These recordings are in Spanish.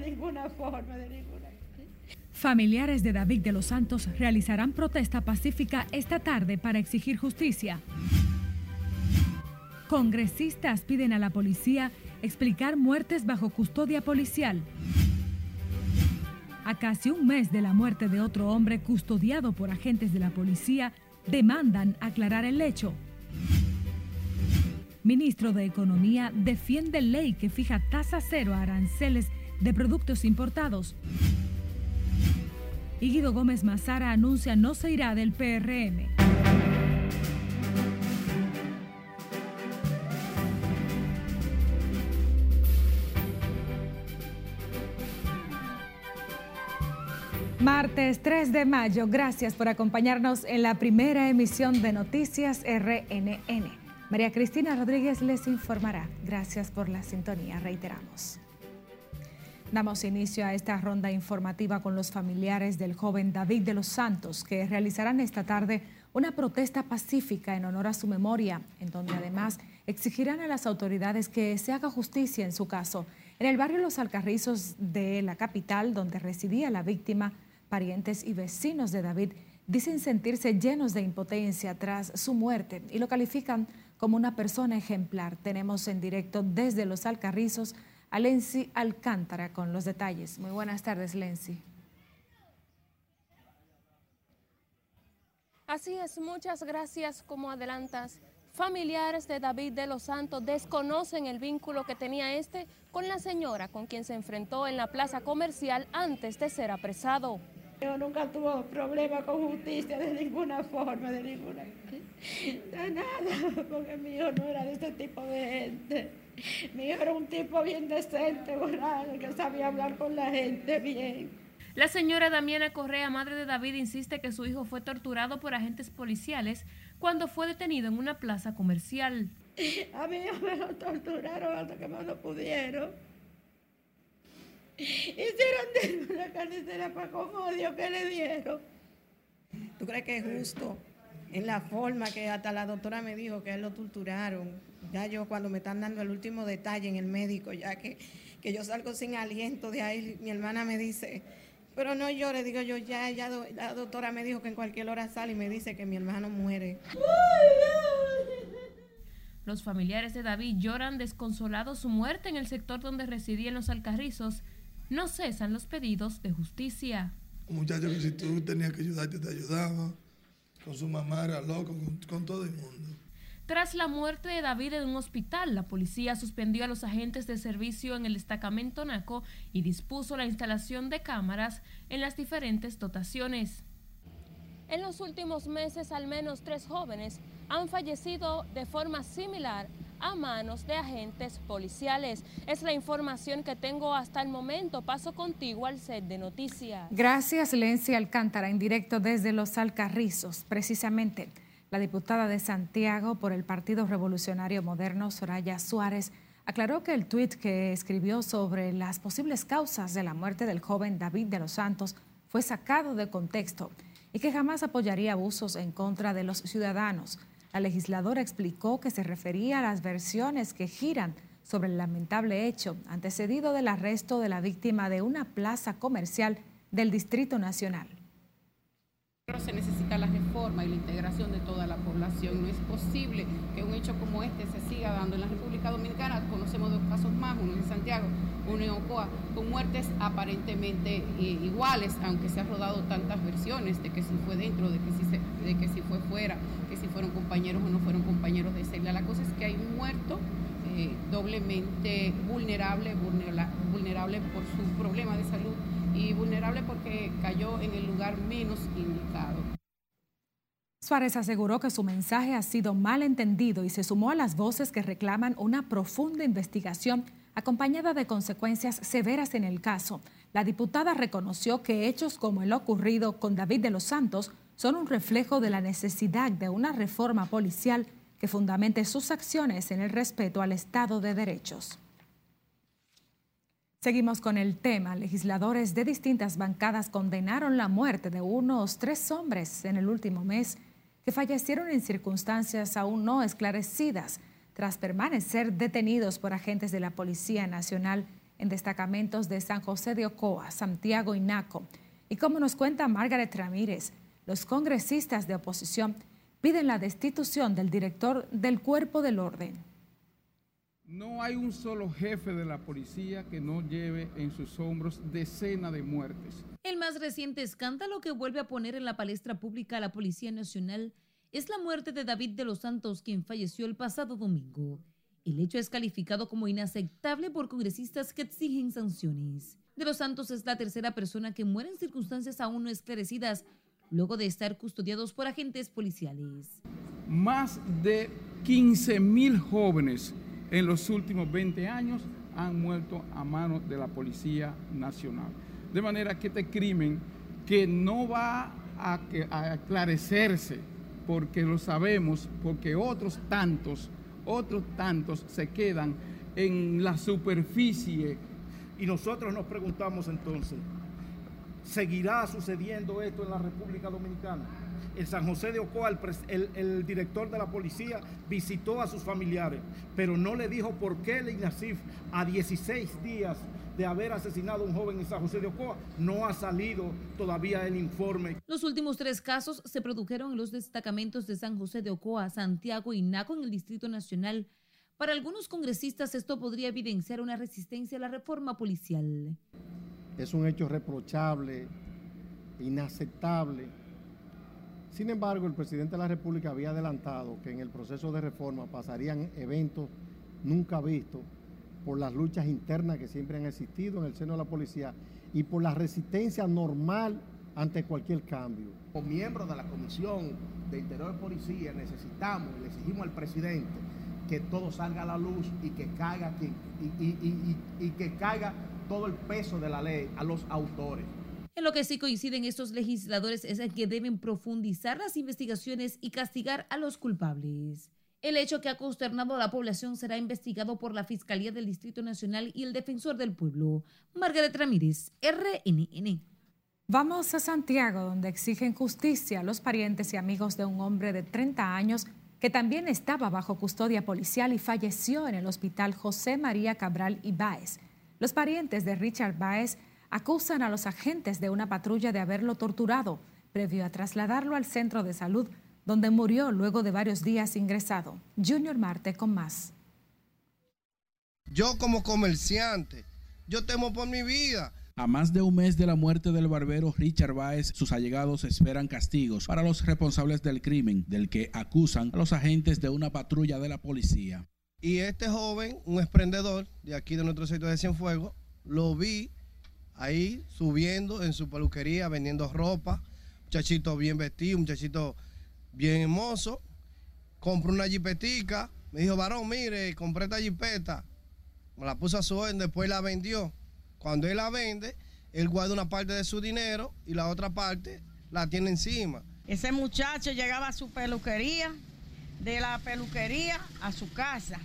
de ninguna forma, de ninguna Familiares de David de los Santos realizarán protesta pacífica esta tarde para exigir justicia. Congresistas piden a la policía explicar muertes bajo custodia policial. A casi un mes de la muerte de otro hombre custodiado por agentes de la policía, demandan aclarar el hecho. Ministro de Economía defiende ley que fija tasa cero a aranceles de productos importados. Y Gómez Mazara anuncia no se irá del PRM. Martes 3 de mayo, gracias por acompañarnos en la primera emisión de Noticias RNN. María Cristina Rodríguez les informará. Gracias por la sintonía, reiteramos. Damos inicio a esta ronda informativa con los familiares del joven David de los Santos, que realizarán esta tarde una protesta pacífica en honor a su memoria, en donde además exigirán a las autoridades que se haga justicia en su caso. En el barrio Los Alcarrizos de la capital, donde residía la víctima, parientes y vecinos de David dicen sentirse llenos de impotencia tras su muerte y lo califican como una persona ejemplar. Tenemos en directo desde Los Alcarrizos a Lenzi Alcántara con los detalles. Muy buenas tardes, Lenzi. Así es, muchas gracias como adelantas. Familiares de David de los Santos desconocen el vínculo que tenía este con la señora con quien se enfrentó en la plaza comercial antes de ser apresado. Yo nunca tuve problema con justicia de ninguna forma, de ninguna. De nada, porque mi hijo no era de ese tipo de gente. Mi hijo era un tipo bien decente, que sabía hablar con la gente bien. La señora Damiana Correa, madre de David, insiste que su hijo fue torturado por agentes policiales cuando fue detenido en una plaza comercial. A mí me lo torturaron hasta que más no pudieron. Hicieron de una carnicera para con odio que le dieron. ¿Tú crees que es justo? En la forma que hasta la doctora me dijo que él lo torturaron. Ya yo cuando me están dando el último detalle en el médico, ya que, que yo salgo sin aliento de ahí, mi hermana me dice, pero no llore, digo yo, ya, ya la doctora me dijo que en cualquier hora sale y me dice que mi hermano muere. Los familiares de David lloran desconsolados su muerte en el sector donde residían los alcarrizos no cesan los pedidos de justicia. Un muchacho que si tú tenías que ayudarte, te ayudaba. Con su mamá era loco, con, todo el mundo. Tras la muerte de David en un hospital, la policía suspendió a los agentes de servicio en el destacamento NACO y dispuso la instalación de cámaras en las diferentes dotaciones. En los últimos meses, al menos tres jóvenes han fallecido de forma similar a manos de agentes policiales. Es la información que tengo hasta el momento. Paso contigo al set de noticias. Gracias, Lency Alcántara, en directo desde Los Alcarrizos. Precisamente, la diputada de Santiago por el Partido Revolucionario Moderno, Soraya Suárez, aclaró que el tuit que escribió sobre las posibles causas de la muerte del joven David de los Santos fue sacado de contexto y que jamás apoyaría abusos en contra de los ciudadanos. La legisladora explicó que se refería a las versiones que giran sobre el lamentable hecho antecedido del arresto de la víctima de una plaza comercial del Distrito Nacional. Se y la integración de toda la población. No es posible que un hecho como este se siga dando en la República Dominicana. Conocemos dos casos más, uno en Santiago, uno en Ocoa, con muertes aparentemente eh, iguales, aunque se han rodado tantas versiones de que si fue dentro, de que si, de que si fue fuera, que si fueron compañeros o no fueron compañeros de celda. La cosa es que hay un muerto eh, doblemente vulnerable, vulnerable por su problema de salud y vulnerable porque cayó en el lugar menos indicado. Suárez aseguró que su mensaje ha sido mal entendido y se sumó a las voces que reclaman una profunda investigación acompañada de consecuencias severas en el caso. La diputada reconoció que hechos como el ocurrido con David de los Santos son un reflejo de la necesidad de una reforma policial que fundamente sus acciones en el respeto al Estado de Derechos. Seguimos con el tema. Legisladores de distintas bancadas condenaron la muerte de unos tres hombres en el último mes que fallecieron en circunstancias aún no esclarecidas tras permanecer detenidos por agentes de la Policía Nacional en destacamentos de San José de Ocoa, Santiago y Naco. Y como nos cuenta Margaret Ramírez, los congresistas de oposición piden la destitución del director del cuerpo del orden. No hay un solo jefe de la policía que no lleve en sus hombros decenas de muertes. El más reciente escándalo que vuelve a poner en la palestra pública a la Policía Nacional es la muerte de David de los Santos, quien falleció el pasado domingo. El hecho es calificado como inaceptable por congresistas que exigen sanciones. De los Santos es la tercera persona que muere en circunstancias aún no esclarecidas, luego de estar custodiados por agentes policiales. Más de 15 mil jóvenes en los últimos 20 años han muerto a manos de la Policía Nacional. De manera que este crimen que no va a, a aclarecerse, porque lo sabemos, porque otros tantos, otros tantos se quedan en la superficie. Y nosotros nos preguntamos entonces, ¿seguirá sucediendo esto en la República Dominicana? en San José de Ocoa, el, director de la policía visitó a sus familiares, pero no le dijo por qué el INASIF, a 16 días de haber asesinado a un joven en San José de Ocoa, no ha salido todavía el informe. Los últimos tres casos se produjeron en los destacamentos de San José de Ocoa, Santiago y Naco en el Distrito Nacional. Para algunos congresistas esto podría evidenciar una resistencia a la reforma policial. Es un hecho reprochable, inaceptable sin embargo, el presidente de la República había adelantado que en el proceso de reforma pasarían eventos nunca vistos por las luchas internas que siempre han existido en el seno de la policía y por la resistencia normal ante cualquier cambio. Como miembros de la Comisión de Interior de Policía necesitamos y le exigimos al presidente que todo salga a la luz y que caiga, y que caiga todo el peso de la ley a los autores. En lo que sí coinciden estos legisladores es en que deben profundizar las investigaciones y castigar a los culpables. El hecho que ha consternado a la población será investigado por la Fiscalía del Distrito Nacional y el Defensor del Pueblo. Margaret Ramírez, RNN. Vamos a Santiago, donde exigen justicia a los parientes y amigos de un hombre de 30 años que también estaba bajo custodia policial y falleció en el hospital José María Cabral y Báez. Los parientes de Richard Báez acusan a los agentes de una patrulla de haberlo torturado previo a trasladarlo al centro de salud, donde murió luego de varios días ingresado. Junior Marte con más. Yo como comerciante, yo temo por mi vida. A más de un mes de la muerte del barbero Richard Baez, sus allegados esperan castigos para los responsables del crimen, del que acusan a los agentes de una patrulla de la policía. Y este joven, un emprendedor de aquí de nuestro sitio de Cienfuegos, lo vi ahí subiendo en su peluquería, vendiendo ropa, muchachito bien vestido, muchachito bien hermoso. Compró una jipetica, me dijo, varón, mire, compré esta jipeta. Me la puso a su orden, después la vendió. Cuando él la vende, él guarda una parte de su dinero y la otra parte la tiene encima. Ese muchacho llegaba a su peluquería, de la peluquería a su casa.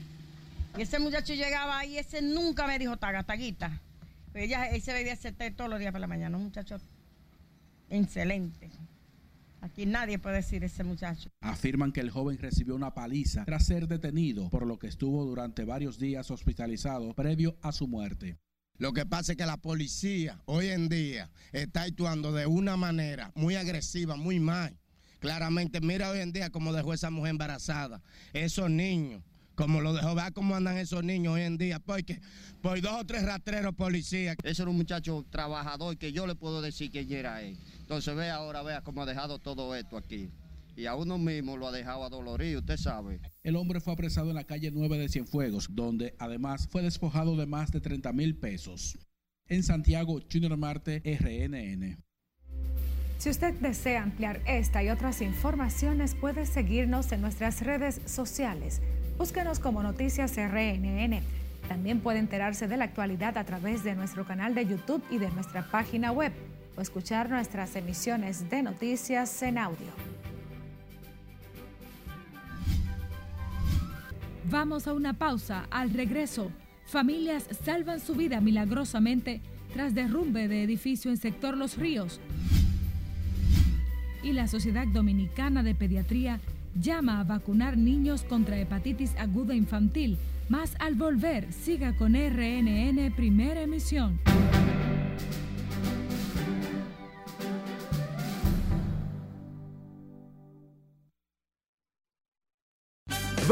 Y ese muchacho llegaba ahí, ese nunca me dijo taga, taguita. Ella, él se veía ese todos los días por la mañana, un muchacho excelente. Aquí nadie puede decir ese muchacho. Afirman que el joven recibió una paliza tras ser detenido, por lo que estuvo durante varios días hospitalizado previo a su muerte. Lo que pasa es que la policía hoy en día está actuando de una manera muy agresiva, muy mal. Claramente, mira hoy en día cómo dejó esa mujer embarazada. Esos niños como lo dejó, vea cómo andan esos niños hoy en día, porque por dos o tres rastreros policías. Ese era un muchacho trabajador que yo le puedo decir que era él. Entonces vea ahora, vea cómo ha dejado todo esto aquí. Y a uno mismo lo ha dejado adolorido, usted sabe. El hombre fue apresado en la calle 9 de Cienfuegos, donde además fue despojado de más de 30 mil pesos. En Santiago, Junior Marte, RNN. Si usted desea ampliar esta y otras informaciones, puede seguirnos en nuestras redes sociales Búsquenos como Noticias RNN. También puede enterarse de la actualidad a través de nuestro canal de YouTube y de nuestra página web o escuchar nuestras emisiones de noticias en audio. Vamos a una pausa. Al regreso, familias salvan su vida milagrosamente tras derrumbe de edificio en sector Los Ríos. Y la Sociedad Dominicana de Pediatría llama a vacunar niños contra hepatitis aguda infantil Más al volver, siga con RNN Primera Emisión.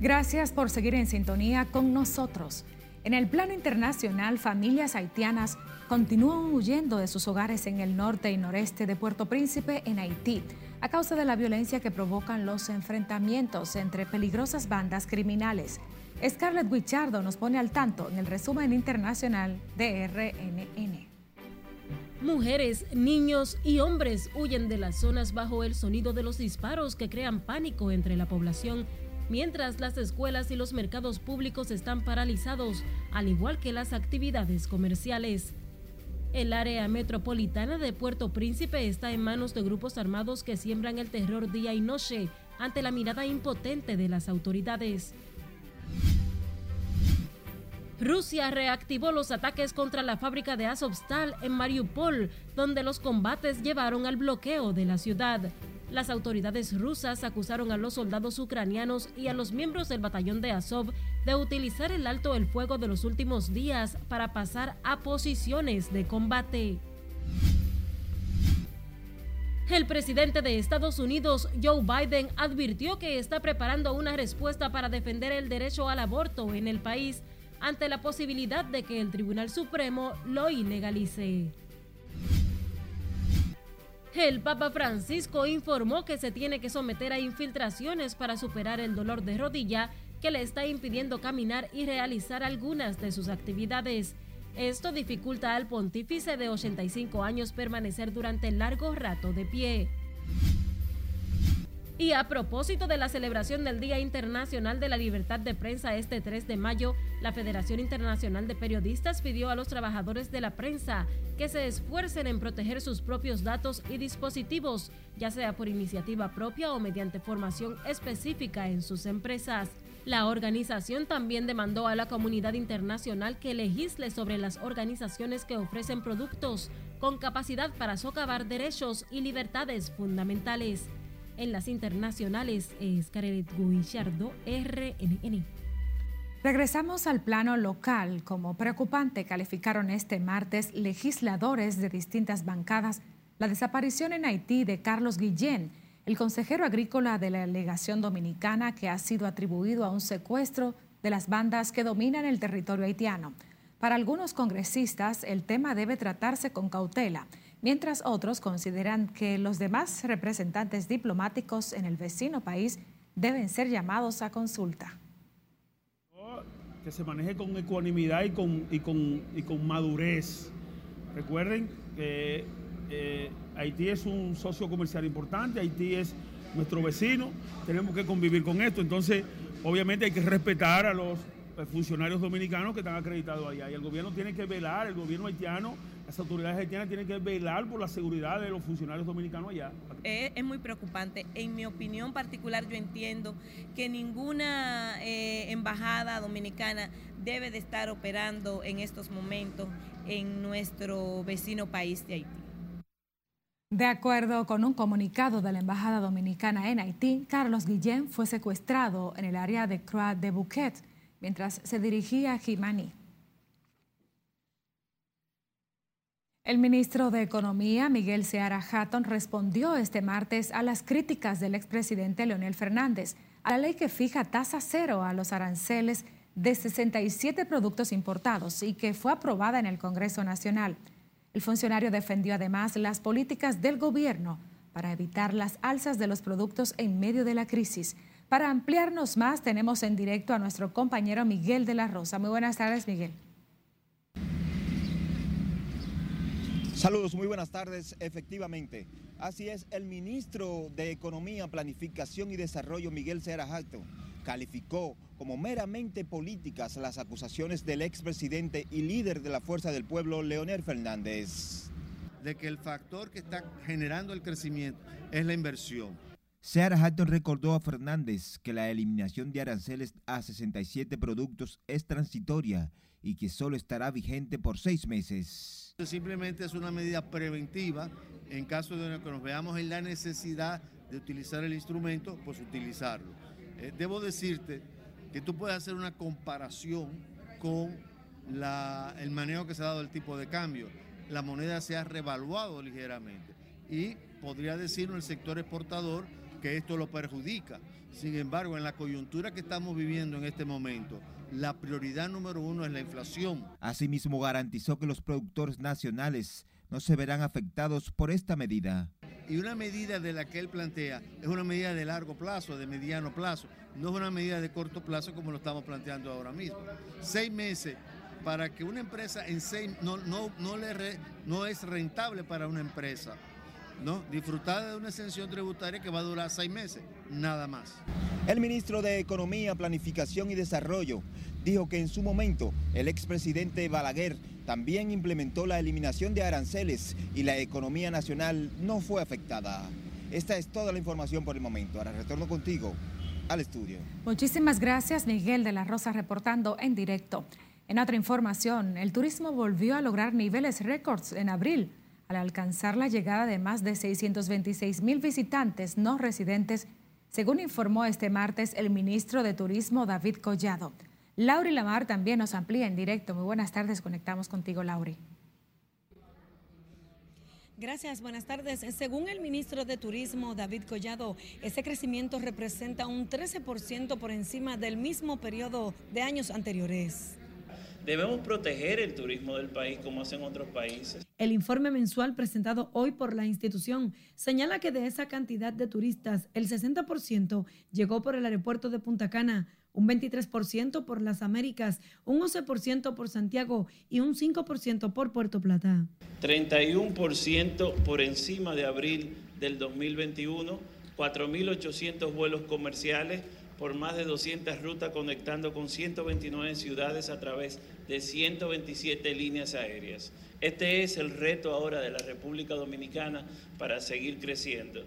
Gracias por seguir en sintonía con nosotros. En el plano internacional, familias haitianas continúan huyendo de sus hogares en el norte y noreste de Puerto Príncipe, en Haití, a causa de la violencia que provocan los enfrentamientos entre peligrosas bandas criminales. Scarlett Wichardo nos pone al tanto en el resumen internacional de RNN. Mujeres, niños y hombres huyen de las zonas bajo el sonido de los disparos que crean pánico entre la población mientras las escuelas y los mercados públicos están paralizados, al igual que las actividades comerciales. El área metropolitana de Puerto Príncipe está en manos de grupos armados que siembran el terror día y noche ante la mirada impotente de las autoridades. Rusia reactivó los ataques contra la fábrica de Azovstal en Mariupol, donde los combates llevaron al bloqueo de la ciudad. Las autoridades rusas acusaron a los soldados ucranianos y a los miembros del batallón de Azov de utilizar el alto el fuego de los últimos días para pasar a posiciones de combate. El presidente de Estados Unidos, Joe Biden, advirtió que está preparando una respuesta para defender el derecho al aborto en el país ante la posibilidad de que el Tribunal Supremo lo ilegalice. El Papa Francisco informó que se tiene que someter a infiltraciones para superar el dolor de rodilla que le está impidiendo caminar y realizar algunas de sus actividades. Esto dificulta al pontífice de 85 años permanecer durante largo rato de pie. Y a propósito de la celebración del Día Internacional de la Libertad de Prensa este 3 de mayo, la Federación Internacional de Periodistas pidió a los trabajadores de la prensa que se esfuercen en proteger sus propios datos y dispositivos, ya sea por iniciativa propia o mediante formación específica en sus empresas. La organización también demandó a la comunidad internacional que legisle sobre las organizaciones que ofrecen productos con capacidad para socavar derechos y libertades fundamentales en las internacionales. Es Guillardo, RNN. Regresamos al plano local. Como preocupante calificaron este martes legisladores de distintas bancadas la desaparición en Haití de Carlos Guillén, el consejero agrícola de la delegación dominicana que ha sido atribuido a un secuestro de las bandas que dominan el territorio haitiano. Para algunos congresistas, el tema debe tratarse con cautela mientras otros consideran que los demás representantes diplomáticos en el vecino país deben ser llamados a consulta. Que se maneje con ecuanimidad y con, y con, y con madurez. Recuerden que eh, Haití es un socio comercial importante, Haití es nuestro vecino, tenemos que convivir con esto, entonces obviamente hay que respetar a los funcionarios dominicanos que están acreditados allá y el gobierno tiene que velar, el gobierno haitiano las autoridades haitianas tienen que velar por la seguridad de los funcionarios dominicanos allá. Es, muy preocupante. En mi opinión particular, yo entiendo que ninguna eh, embajada dominicana debe de estar operando en estos momentos en nuestro vecino país de Haití. De acuerdo con un comunicado de la Embajada Dominicana en Haití, Carlos Guillén fue secuestrado en el área de Croix de Bouquet mientras se dirigía a Jimani. El ministro de Economía, Miguel Seara Hatton, respondió este martes a las críticas del expresidente Leonel Fernández a la ley que fija tasa cero a los aranceles de 67 productos importados y que fue aprobada en el Congreso Nacional. El funcionario defendió además las políticas del gobierno para evitar las alzas de los productos en medio de la crisis. Para ampliarnos más, tenemos en directo a nuestro compañero Miguel de la Rosa. Muy buenas tardes, Miguel. Saludos, muy buenas tardes. Efectivamente, así es, el ministro de Economía, Planificación y Desarrollo, Miguel Serra Jackson, calificó como meramente políticas las acusaciones del expresidente y líder de la Fuerza del Pueblo, Leonel Fernández. De que el factor que está generando el crecimiento es la inversión. Seara Hatton recordó a Fernández que la eliminación de aranceles a 67 productos es transitoria y que solo estará vigente por seis meses. Simplemente es una medida preventiva en caso de que nos veamos en la necesidad de utilizar el instrumento, pues utilizarlo. Eh, debo decirte que tú puedes hacer una comparación con el manejo que se ha dado del tipo de cambio. La moneda se ha revaluado ligeramente y podría decir el sector exportador que esto lo perjudica. Sin embargo, en la coyuntura que estamos viviendo en este momento, la prioridad número uno es la inflación. Asimismo, garantizó que los productores nacionales no se verán afectados por esta medida. Y una medida de la que él plantea es una medida de largo plazo, de mediano plazo, no es una medida de corto plazo como lo estamos planteando ahora mismo. Seis meses para que una empresa en seis no, no, no, le no es rentable para una empresa. ¿no? Disfrutar de una exención tributaria que va a durar seis meses, nada más. El ministro de Economía, Planificación y Desarrollo dijo que en su momento el expresidente Balaguer también implementó la eliminación de aranceles y la economía nacional no fue afectada. Esta es toda la información por el momento. Ahora retorno contigo al estudio. Muchísimas gracias, Miguel de la Rosa, reportando en directo. En otra información, el turismo volvió a lograr niveles récords en abril al alcanzar la llegada de más de 626 mil visitantes no residentes, según informó este martes el ministro de Turismo David Collado. Lauri Lamar también nos amplía en directo. Muy buenas tardes, conectamos contigo, Lauri. Gracias, buenas tardes. Según el ministro de Turismo, David Collado, ese crecimiento representa un 13% por encima del mismo periodo de años anteriores. Debemos proteger el turismo del país como hacen otros países. El informe mensual presentado hoy por la institución señala que de esa cantidad de turistas, el 60% llegó por el aeropuerto de Punta Cana, un 23% por las Américas, un 11% por Santiago y un 5% por Puerto Plata. 31% por encima de abril del 2021, 4.800 vuelos comerciales por más de 200 rutas conectando con 129 ciudades a través de 127 líneas aéreas. Este es el reto ahora de la República Dominicana para seguir creciendo.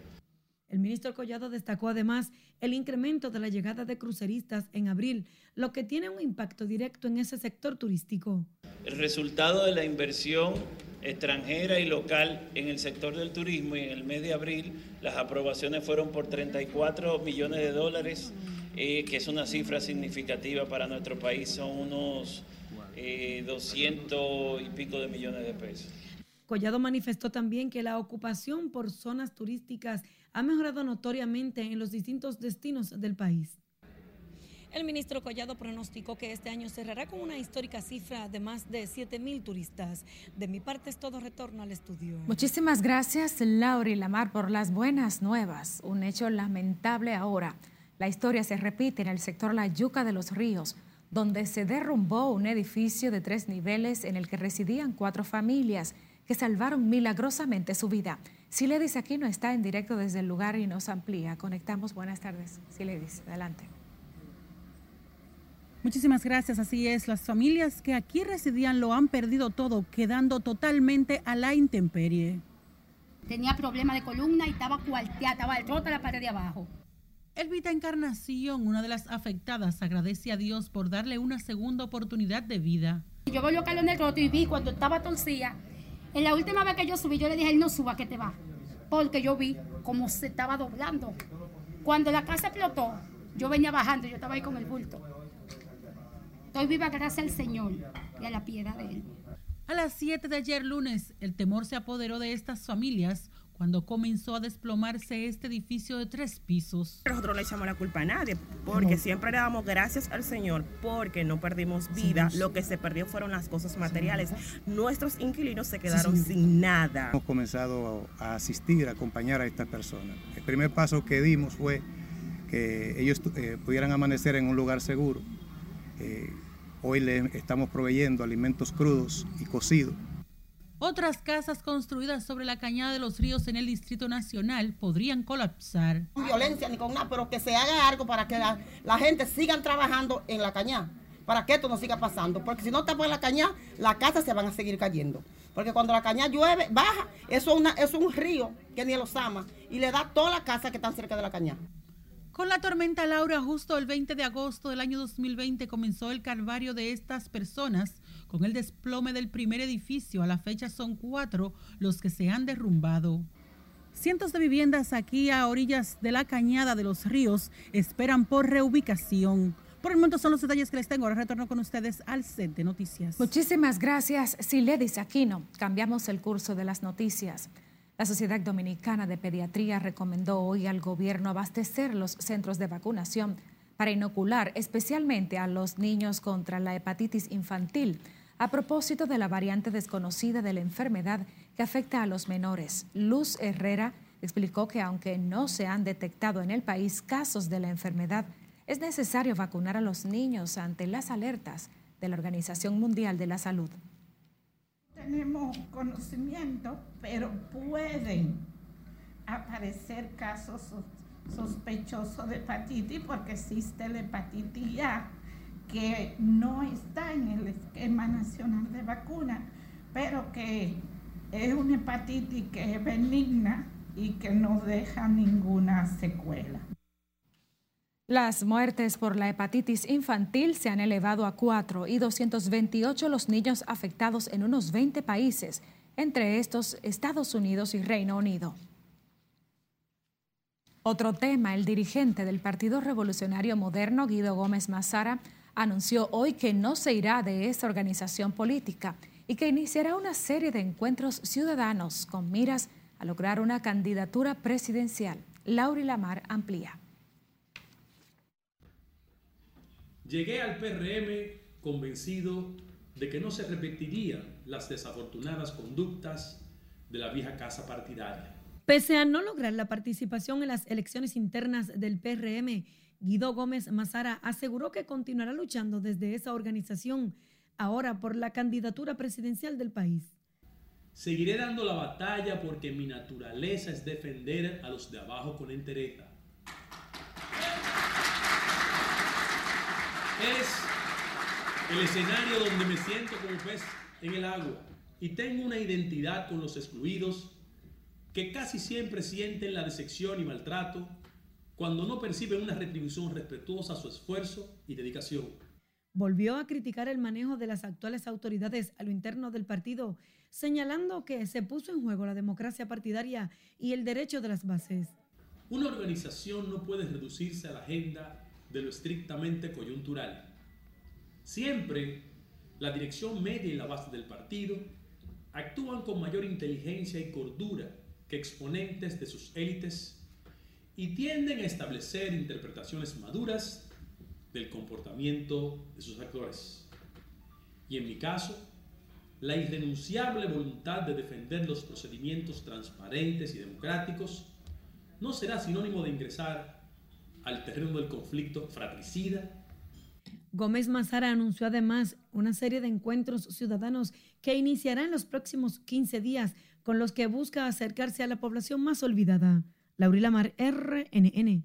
El ministro Collado destacó además el incremento de la llegada de cruceristas en abril, lo que tiene un impacto directo en ese sector turístico. El resultado de la inversión extranjera y local en el sector del turismo y en el mes de abril las aprobaciones fueron por 34 millones de dólares, eh, que es una cifra significativa para nuestro país, son unos 200 eh, y pico de millones de pesos. Collado manifestó también que la ocupación por zonas turísticas ha mejorado notoriamente en los distintos destinos del país. El ministro Collado pronosticó que este año cerrará con una histórica cifra de más de 7 mil turistas. De mi parte es todo retorno al estudio. Muchísimas gracias, Laura y Lamar, por las buenas nuevas. Un hecho lamentable ahora. La historia se repite en el sector La Yuca de los Ríos, donde se derrumbó un edificio de tres niveles en el que residían cuatro familias que salvaron milagrosamente su vida. Siledis aquí no está en directo desde el lugar y nos amplía. Conectamos. Buenas tardes. Siledis, adelante. Muchísimas gracias, así es. Las familias que aquí residían lo han perdido todo, quedando totalmente a la intemperie. Tenía problema de columna y estaba cuarteada, estaba de la pared de abajo. Elvita Encarnación, una de las afectadas, agradece a Dios por darle una segunda oportunidad de vida. Yo voy a el roto y vi cuando estaba torcida. En la última vez que yo subí, yo le dije, él no suba, que te va. Porque yo vi cómo se estaba doblando. Cuando la casa explotó, yo venía bajando, yo estaba ahí con el bulto. Estoy viva gracias al Señor y a la piedad de Él. A las 7 de ayer lunes, el temor se apoderó de estas familias cuando comenzó a desplomarse este edificio de tres pisos. Nosotros no le echamos la culpa a nadie, porque siempre le damos gracias al Señor porque no perdimos vida. Lo que se perdió fueron las cosas materiales. Nuestros inquilinos se quedaron sin nada. Hemos comenzado a asistir, a acompañar a estas personas. El primer paso que dimos fue que ellos eh, pudieran amanecer en un lugar seguro eh, hoy le estamos proveyendo alimentos crudos y cocidos. Otras casas construidas sobre la cañada de los ríos en el Distrito Nacional podrían colapsar. Sin violencia ni con nada, pero que se haga algo para que la, la gente siga trabajando en la cañada, para que esto no siga pasando. Porque si no tapan la cañada, las casas se van a seguir cayendo. Porque cuando la cañada llueve, baja, eso es, una, eso es un río que ni los ama y le da toda la casa que están cerca de la cañada. Con la tormenta Laura, justo el 20 de agosto del año 2020 comenzó el calvario de estas personas con el desplome del primer edificio. A la fecha son cuatro los que se han derrumbado. Cientos de viviendas aquí a orillas de la cañada de los ríos esperan por reubicación. Por el momento son los detalles que les tengo. Ahora retorno con ustedes al set de noticias. Muchísimas gracias, Siledis Aquino. Cambiamos el curso de las noticias. La Sociedad Dominicana de Pediatría recomendó hoy al gobierno abastecer los centros de vacunación para inocular especialmente a los niños contra la hepatitis infantil a propósito de la variante desconocida de la enfermedad que afecta a los menores. Luz Herrera explicó que aunque no se han detectado en el país casos de la enfermedad, es necesario vacunar a los niños ante las alertas de la Organización Mundial de la Salud tenemos conocimiento, pero pueden aparecer casos sospechosos de hepatitis porque existe la hepatitis A que no está en el esquema nacional de vacuna, pero que es una hepatitis que es benigna y que no deja ninguna secuela. Las muertes por la hepatitis infantil se han elevado a 4 y 228 los niños afectados en unos 20 países, entre estos Estados Unidos y Reino Unido. Otro tema, el dirigente del Partido Revolucionario Moderno, Guido Gómez Mazara, anunció hoy que no se irá de esta organización política y que iniciará una serie de encuentros ciudadanos con miras a lograr una candidatura presidencial. Lauri Lamar amplía. Llegué al PRM convencido de que no se repetirían las desafortunadas conductas de la vieja casa partidaria. Pese a no lograr la participación en las elecciones internas del PRM, Guido Gómez Mazara aseguró que continuará luchando desde esa organización ahora por la candidatura presidencial del país. Seguiré dando la batalla porque mi naturaleza es defender a los de abajo con entereza Es el escenario donde me siento como pez en el agua y tengo una identidad con los excluidos que casi siempre sienten la decepción y maltrato cuando no perciben una retribución respetuosa a su esfuerzo y dedicación. Volvió a criticar el manejo de las actuales autoridades a lo interno del partido, señalando que se puso en juego la democracia partidaria y el derecho de las bases. Una organización no puede reducirse a la agenda de lo estrictamente coyuntural. Siempre la dirección media y la base del partido actúan con mayor inteligencia y cordura que exponentes de sus élites y tienden a establecer interpretaciones maduras del comportamiento de sus actores. Y en mi caso, la irrenunciable voluntad de defender los procedimientos transparentes y democráticos no será sinónimo de ingresar al terreno del conflicto fratricida. Gómez Mazara anunció además una serie de encuentros ciudadanos que iniciará en los próximos 15 días, con los que busca acercarse a la población más olvidada. Laurila Mar, RNN.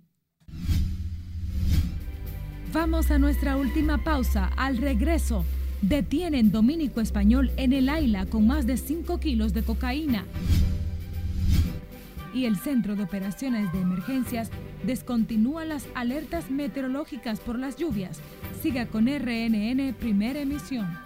Vamos a nuestra última pausa. Al regreso, detienen dominico español en el Aila con más de 5 kilos de cocaína. Y el Centro de Operaciones de Emergencias descontinúa las alertas meteorológicas por las lluvias. Siga con RNN Primera Emisión.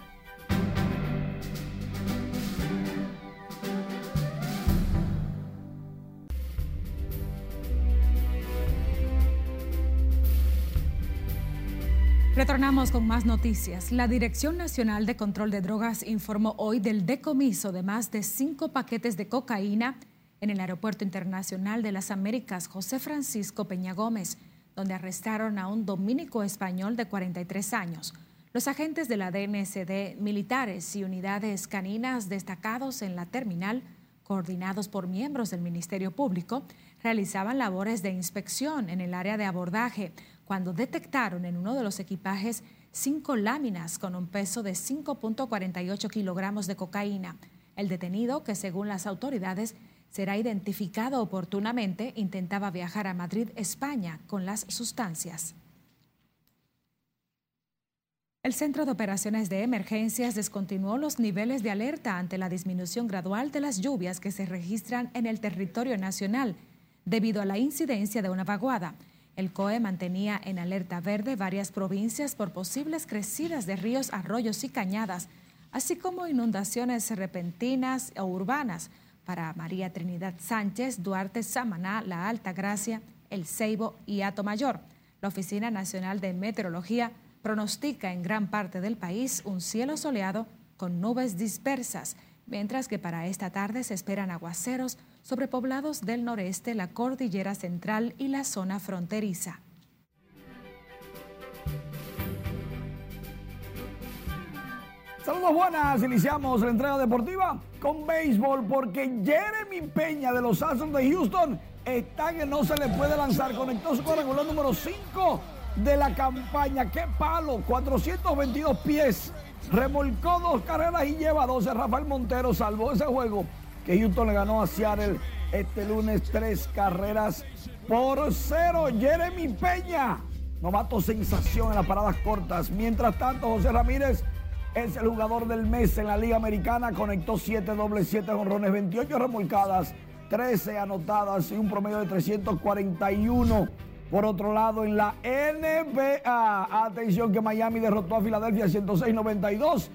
Retornamos con más noticias. La Dirección Nacional de Control de Drogas informó hoy del decomiso de más de cinco paquetes de cocaína en el Aeropuerto Internacional de las Américas José Francisco Peña Gómez, donde arrestaron a un dominico español de 43 años. Los agentes de la DNCD, militares y unidades caninas destacados en la terminal, coordinados por miembros del Ministerio Público, realizaban labores de inspección en el área de abordaje cuando detectaron en uno de los equipajes cinco láminas con un peso de 5.48 kilogramos de cocaína El detenido, que según las autoridades será identificado oportunamente, intentaba viajar a Madrid, España, con las sustancias. El Centro de Operaciones de Emergencias descontinuó los niveles de alerta ante la disminución gradual de las lluvias que se registran en el territorio nacional debido a la incidencia de una vaguada. El COE mantenía en alerta verde varias provincias por posibles crecidas de ríos, arroyos y cañadas, así como inundaciones repentinas o urbanas para María Trinidad Sánchez, Duarte, Samaná, La Alta Gracia, El Ceibo y Mayor. La Oficina Nacional de Meteorología pronostica en gran parte del país un cielo soleado con nubes dispersas, mientras que para esta tarde se esperan aguaceros sobre poblados del noreste, la cordillera central y la zona fronteriza. Saludos buenas, iniciamos la entrega deportiva con béisbol porque Jeremy Peña de los Astros de Houston está que no se le puede lanzar, conectó su cuadrangular número 5 de la campaña. ¡Qué palo! 422 pies. Remolcó dos carreras y lleva 12. Rafael Montero salvó ese juego que Houston le ganó a Seattle este lunes tres carreras por cero. Jeremy Peña, novato sensación en las paradas cortas. Mientras tanto, José Ramírez es el jugador del mes en la Liga Americana. Conectó 7 dobles, 7 honrones, 28 remolcadas, 13 anotadas y un promedio de 341 por otro lado, en la NBA, atención que Miami derrotó a Filadelfia 106-92.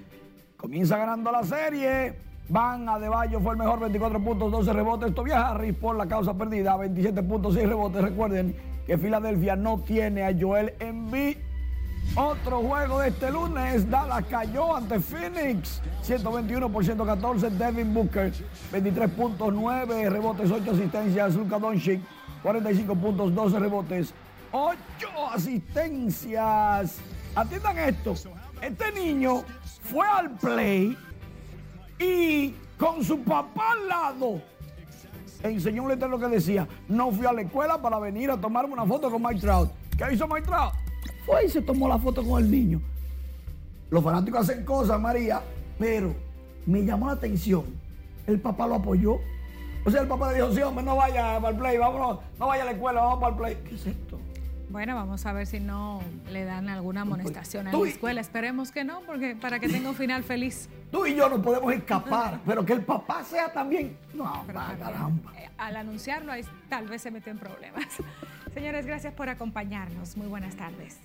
Comienza ganando la serie. Van Adebayo fue el mejor, 24 puntos, 12 rebotes. Tobias Harris por la causa perdida, 27.6 rebotes. Recuerden que Filadelfia no tiene a Joel Embiid. Otro juego de este lunes, Dallas cayó ante Phoenix, 121 por 114. Devin Booker, 23 puntos, 9 rebotes, 8 asistencias. Luka Doncic, 45 puntos, 12 rebotes, 8 asistencias. Atiendan esto. Este niño fue al play y con su papá al lado enseñó un letrero que decía, no fui a la escuela para venir a tomarme una foto con Mike Trout. ¿Qué hizo Mike Trout? Fue y se tomó la foto con el niño. Los fanáticos hacen cosas, María, pero me llamó la atención. El papá lo apoyó o sea, el papá le dijo, sí, hombre, no vaya para el play, vámonos, no vaya a la escuela, vamos para el play. ¿Qué es esto? Bueno, vamos a ver si no le dan alguna amonestación a la escuela. Esperemos que no, porque para que tenga un final feliz. Tú y yo no podemos escapar, pero que el papá sea también. No, caramba. Eh, al anunciarlo, ahí tal vez se metió en problemas. Señores, gracias por acompañarnos. Muy buenas tardes.